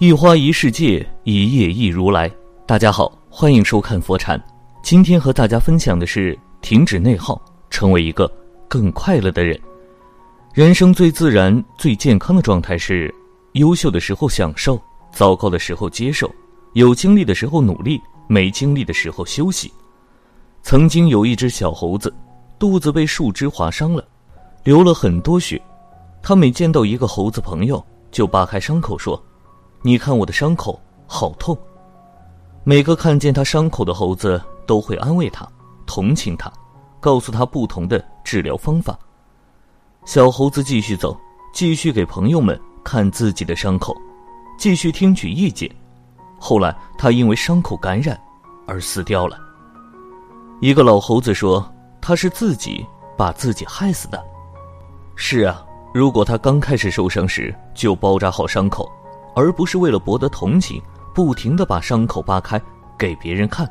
一花一世界，一叶一如来。大家好，欢迎收看佛禅。今天和大家分享的是：停止内耗，成为一个更快乐的人。人生最自然、最健康的状态是：优秀的时候享受，糟糕的时候接受；有精力的时候努力，没精力的时候休息。曾经有一只小猴子，肚子被树枝划伤了，流了很多血。他每见到一个猴子朋友，就扒开伤口说。你看我的伤口好痛。每个看见他伤口的猴子都会安慰他、同情他，告诉他不同的治疗方法。小猴子继续走，继续给朋友们看自己的伤口，继续听取意见。后来他因为伤口感染而死掉了。一个老猴子说：“他是自己把自己害死的。”是啊，如果他刚开始受伤时就包扎好伤口。而不是为了博得同情，不停的把伤口扒开给别人看，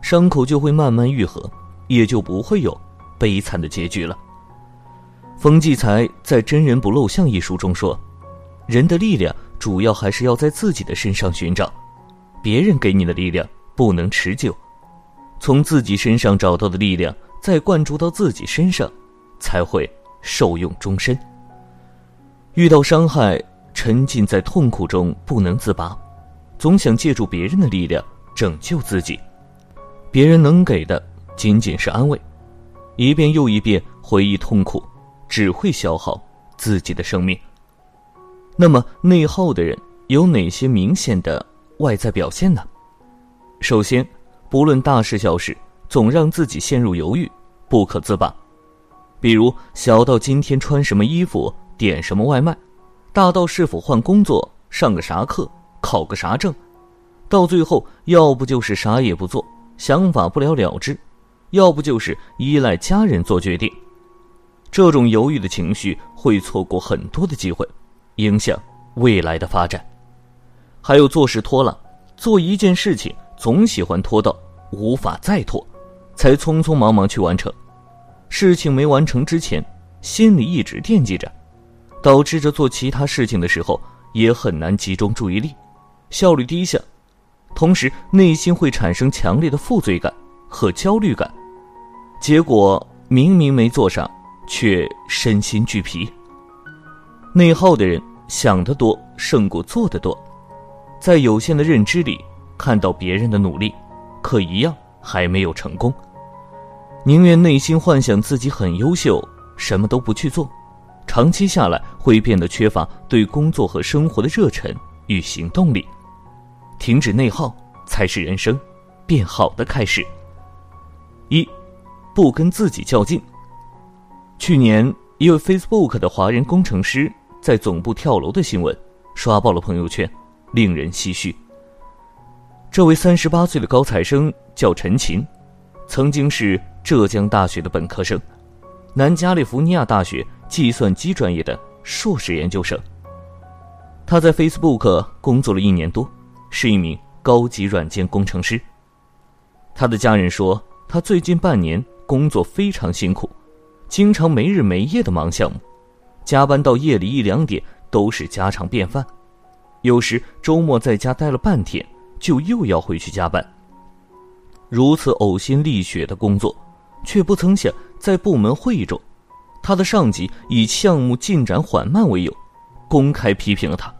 伤口就会慢慢愈合，也就不会有悲惨的结局了。冯骥才在《真人不露相》一书中说：“人的力量主要还是要在自己的身上寻找，别人给你的力量不能持久，从自己身上找到的力量再灌注到自己身上，才会受用终身。遇到伤害。”沉浸在痛苦中不能自拔，总想借助别人的力量拯救自己。别人能给的仅仅是安慰，一遍又一遍回忆痛苦，只会消耗自己的生命。那么内耗的人有哪些明显的外在表现呢？首先，不论大事小事，总让自己陷入犹豫，不可自拔。比如小到今天穿什么衣服，点什么外卖。大到是否换工作、上个啥课、考个啥证，到最后要不就是啥也不做，想法不了了之，要不就是依赖家人做决定。这种犹豫的情绪会错过很多的机会，影响未来的发展。还有做事拖拉，做一件事情总喜欢拖到无法再拖，才匆匆忙忙去完成。事情没完成之前，心里一直惦记着。导致着做其他事情的时候也很难集中注意力，效率低下，同时内心会产生强烈的负罪感和焦虑感，结果明明没做上，却身心俱疲。内耗的人想得多胜过做得多，在有限的认知里看到别人的努力，可一样还没有成功，宁愿内心幻想自己很优秀，什么都不去做。长期下来，会变得缺乏对工作和生活的热忱与行动力。停止内耗，才是人生变好的开始。一，不跟自己较劲。去年，一位 Facebook 的华人工程师在总部跳楼的新闻刷爆了朋友圈，令人唏嘘。这位三十八岁的高材生叫陈琴，曾经是浙江大学的本科生，南加利福尼亚大学。计算机专业的硕士研究生。他在 Facebook 工作了一年多，是一名高级软件工程师。他的家人说，他最近半年工作非常辛苦，经常没日没夜的忙项目，加班到夜里一两点都是家常便饭。有时周末在家待了半天，就又要回去加班。如此呕心沥血的工作，却不曾想在部门会议中。他的上级以项目进展缓慢为由，公开批评了他。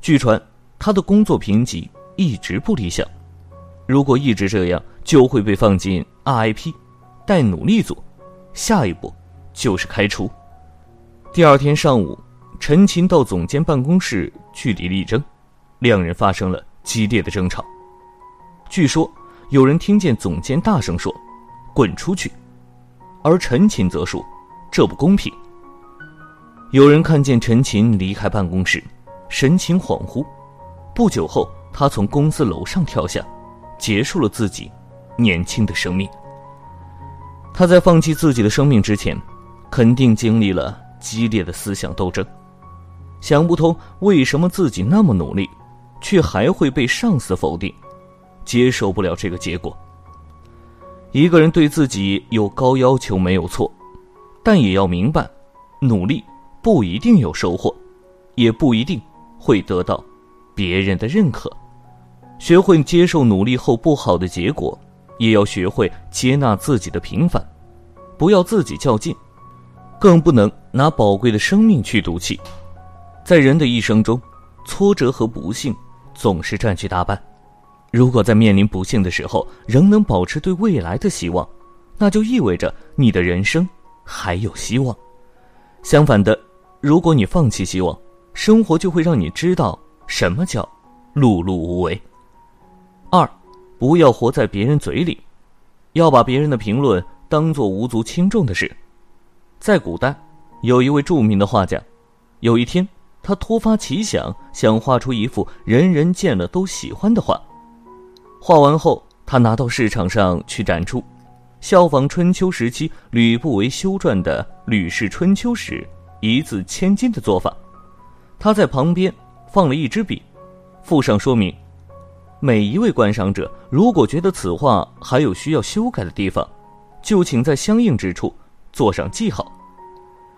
据传，他的工作评级一直不理想，如果一直这样，就会被放进 RIP 待努力组，下一步就是开除。第二天上午，陈琴到总监办公室据理力争，两人发生了激烈的争吵。据说，有人听见总监大声说：“滚出去！”而陈琴则说。这不公平。有人看见陈琴离开办公室，神情恍惚。不久后，他从公司楼上跳下，结束了自己年轻的生命。他在放弃自己的生命之前，肯定经历了激烈的思想斗争，想不通为什么自己那么努力，却还会被上司否定，接受不了这个结果。一个人对自己有高要求没有错。但也要明白，努力不一定有收获，也不一定会得到别人的认可，学会接受努力后不好的结果，也要学会接纳自己的平凡，不要自己较劲，更不能拿宝贵的生命去赌气。在人的一生中，挫折和不幸总是占据大半。如果在面临不幸的时候仍能保持对未来的希望，那就意味着你的人生还有希望。相反的，如果你放弃希望，生活就会让你知道什么叫碌碌无为。二，不要活在别人嘴里，要把别人的评论当做无足轻重的事。在古代，有一位著名的画家，有一天，他突发奇想，想画出一幅人人见了都喜欢的画。画完后，他拿到市场上去展出，效仿春秋时期吕不韦修撰的《吕氏春秋》时一字千金的做法。他在旁边放了一支笔，附上说明：每一位观赏者如果觉得此画还有需要修改的地方，就请在相应之处做上记号。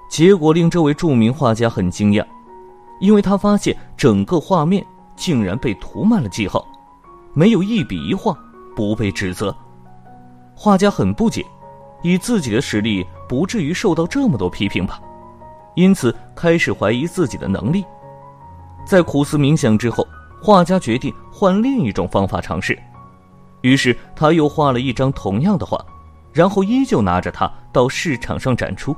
结果令这位著名画家很惊讶，因为他发现整个画面竟然被涂满了记号。没有一笔一画不被指责，画家很不解，以自己的实力不至于受到这么多批评吧，因此开始怀疑自己的能力。在苦思冥想之后，画家决定换另一种方法尝试，于是他又画了一张同样的画，然后依旧拿着它到市场上展出。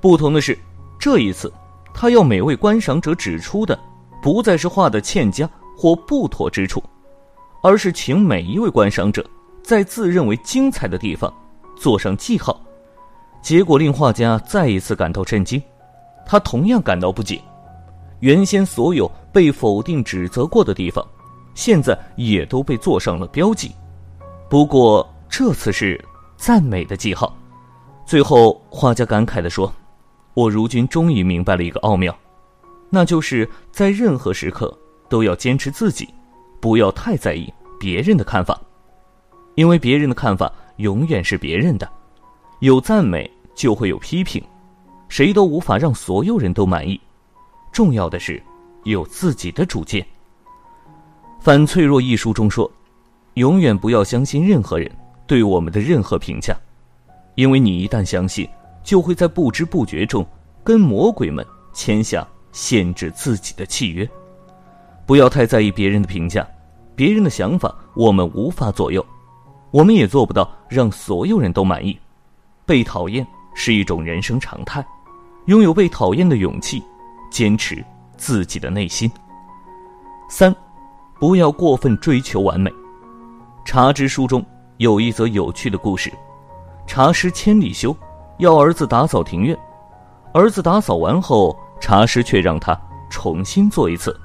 不同的是，这一次他要每位观赏者指出的，不再是画的欠佳或不妥之处。而是请每一位观赏者在自认为精彩的地方做上记号，结果令画家再一次感到震惊。他同样感到不解，原先所有被否定指责过的地方，现在也都被做上了标记。不过这次是赞美的记号。最后，画家感慨地说：“我如今终于明白了一个奥妙，那就是在任何时刻都要坚持自己。”不要太在意别人的看法，因为别人的看法永远是别人的。有赞美就会有批评，谁都无法让所有人都满意。重要的是有自己的主见。《反脆弱》一书中说：“永远不要相信任何人对我们的任何评价，因为你一旦相信，就会在不知不觉中跟魔鬼们签下限制自己的契约。不要太在意别人的评价。”别人的想法我们无法左右，我们也做不到让所有人都满意。被讨厌是一种人生常态，拥有被讨厌的勇气，坚持自己的内心。三，不要过分追求完美。茶之书中有一则有趣的故事：茶师千里修要儿子打扫庭院，儿子打扫完后，茶师却让他重新做一次。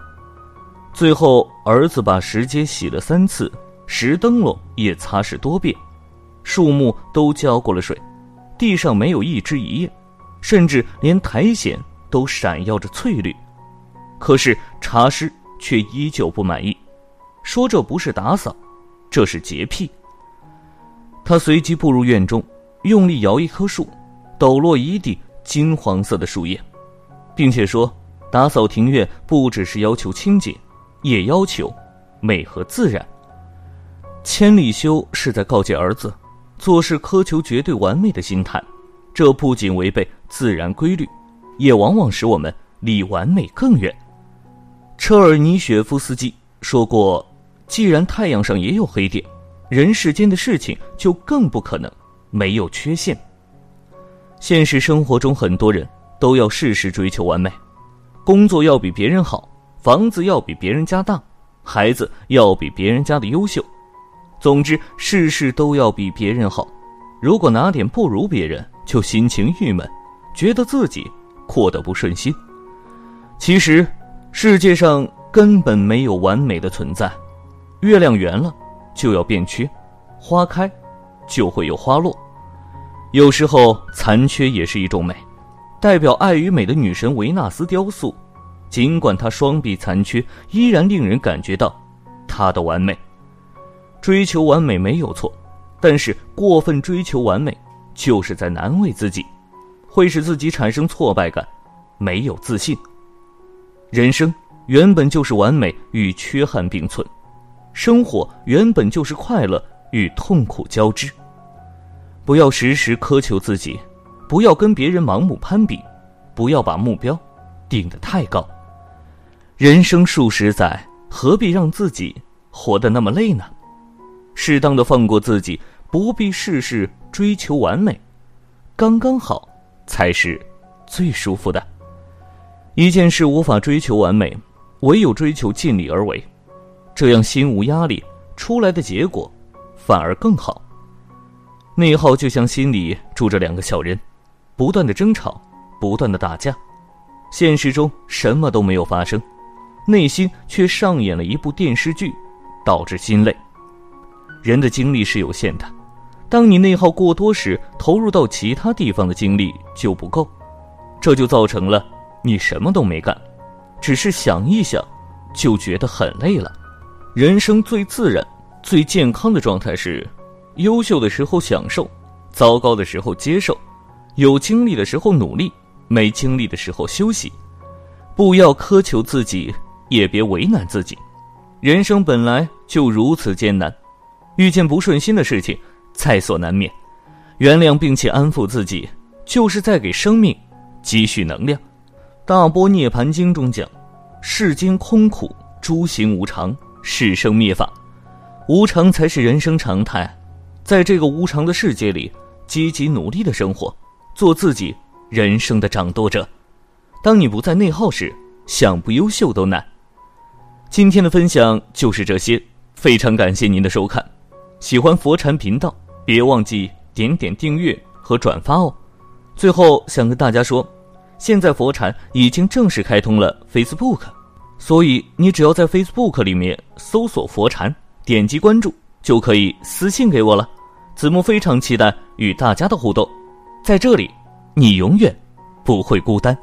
最后，儿子把石阶洗了三次，石灯笼也擦拭多遍，树木都浇过了水，地上没有一枝一叶，甚至连苔藓都闪耀着翠绿。可是茶师却依旧不满意，说这不是打扫，这是洁癖。他随即步入院中，用力摇一棵树，抖落一地金黄色的树叶，并且说：“打扫庭院不只是要求清洁。”也要求美和自然。千里修是在告诫儿子，做事苛求绝对完美的心态，这不仅违背自然规律，也往往使我们离完美更远。车尔尼雪夫斯基说过：“既然太阳上也有黑点，人世间的事情就更不可能没有缺陷。”现实生活中，很多人都要事事追求完美，工作要比别人好。房子要比别人家大，孩子要比别人家的优秀，总之事事都要比别人好。如果哪点不如别人，就心情郁闷，觉得自己过得不顺心。其实，世界上根本没有完美的存在。月亮圆了，就要变缺；花开，就会有花落。有时候残缺也是一种美。代表爱与美的女神维纳斯雕塑。尽管她双臂残缺，依然令人感觉到她的完美。追求完美没有错，但是过分追求完美，就是在难为自己，会使自己产生挫败感，没有自信。人生原本就是完美与缺憾并存，生活原本就是快乐与痛苦交织。不要时时苛求自己，不要跟别人盲目攀比，不要把目标定得太高。人生数十载，何必让自己活得那么累呢？适当的放过自己，不必事事追求完美，刚刚好才是最舒服的。一件事无法追求完美，唯有追求尽力而为，这样心无压力，出来的结果反而更好。内耗就像心里住着两个小人，不断的争吵，不断的打架，现实中什么都没有发生，内心却上演了一部电视剧，导致心累。人的精力是有限的，当你内耗过多时，投入到其他地方的精力就不够，这就造成了你什么都没干，只是想一想，就觉得很累了。人生最自然、最健康的状态是。优秀的时候享受，糟糕的时候接受，有精力的时候努力，没精力的时候休息。不要苛求自己，也别为难自己。人生本来就如此艰难，遇见不顺心的事情在所难免。原谅并且安抚自己，就是在给生命积蓄能量。《大波涅盘经》中讲：“世间空苦，诸行无常，是生灭法，无常才是人生常态。”在这个无常的世界里，积极努力的生活，做自己人生的掌舵者。当你不再内耗时，想不优秀都难。今天的分享就是这些，非常感谢您的收看。喜欢佛禅频道，别忘记点点订阅和转发哦。最后想跟大家说，现在佛禅已经正式开通了 Facebook，所以你只要在 Facebook 里面搜索佛禅，点击关注，就可以私信给我了。子木非常期待与大家的互动，在这里，你永远不会孤单。